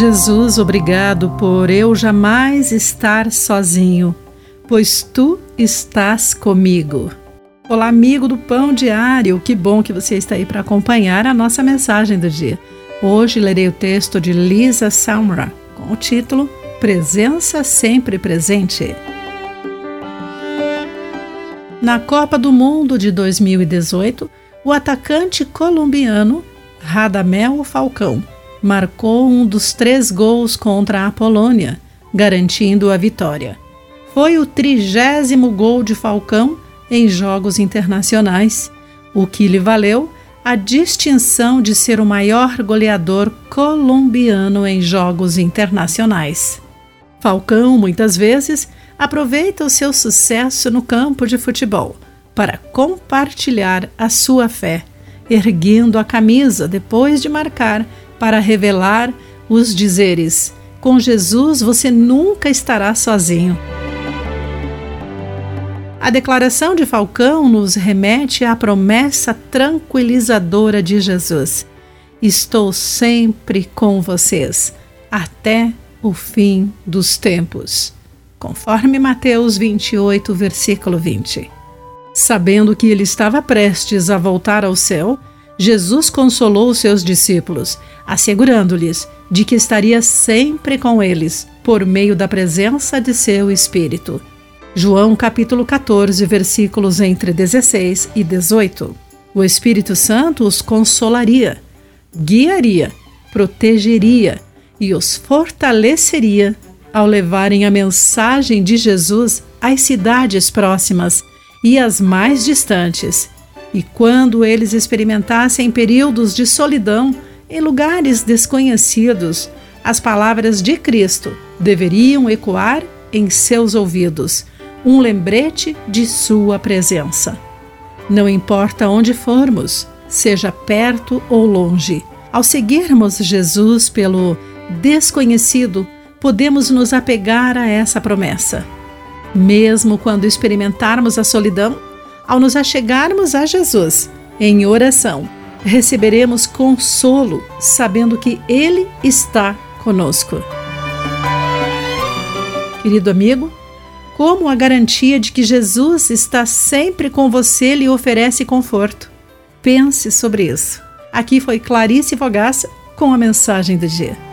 Jesus, obrigado por eu jamais estar sozinho, pois tu estás comigo. Olá, amigo do Pão Diário, que bom que você está aí para acompanhar a nossa mensagem do dia. Hoje lerei o texto de Lisa Samra com o título Presença Sempre Presente. Na Copa do Mundo de 2018, o atacante colombiano Radamel Falcão marcou um dos três gols contra a Polônia, garantindo a vitória. Foi o trigésimo gol de Falcão em jogos internacionais, o que lhe valeu a distinção de ser o maior goleador colombiano em jogos internacionais. Falcão, muitas vezes, aproveita o seu sucesso no campo de futebol para compartilhar a sua fé, erguendo a camisa depois de marcar para revelar os dizeres: Com Jesus você nunca estará sozinho. A declaração de Falcão nos remete à promessa tranquilizadora de Jesus: Estou sempre com vocês, até o fim dos tempos. Conforme Mateus 28, versículo 20. Sabendo que ele estava prestes a voltar ao céu, Jesus consolou os seus discípulos, assegurando-lhes de que estaria sempre com eles, por meio da presença de seu Espírito. João capítulo 14, versículos entre 16 e 18. O Espírito Santo os consolaria, guiaria, protegeria e os fortaleceria ao levarem a mensagem de Jesus às cidades próximas e às mais distantes e quando eles experimentassem períodos de solidão em lugares desconhecidos, as palavras de Cristo deveriam ecoar em seus ouvidos, um lembrete de Sua presença. Não importa onde formos, seja perto ou longe, ao seguirmos Jesus pelo desconhecido, podemos nos apegar a essa promessa. Mesmo quando experimentarmos a solidão, ao nos achegarmos a Jesus em oração, receberemos consolo, sabendo que Ele está conosco. Querido amigo, como a garantia de que Jesus está sempre com você lhe oferece conforto? Pense sobre isso. Aqui foi Clarice Fogaça com a mensagem do dia.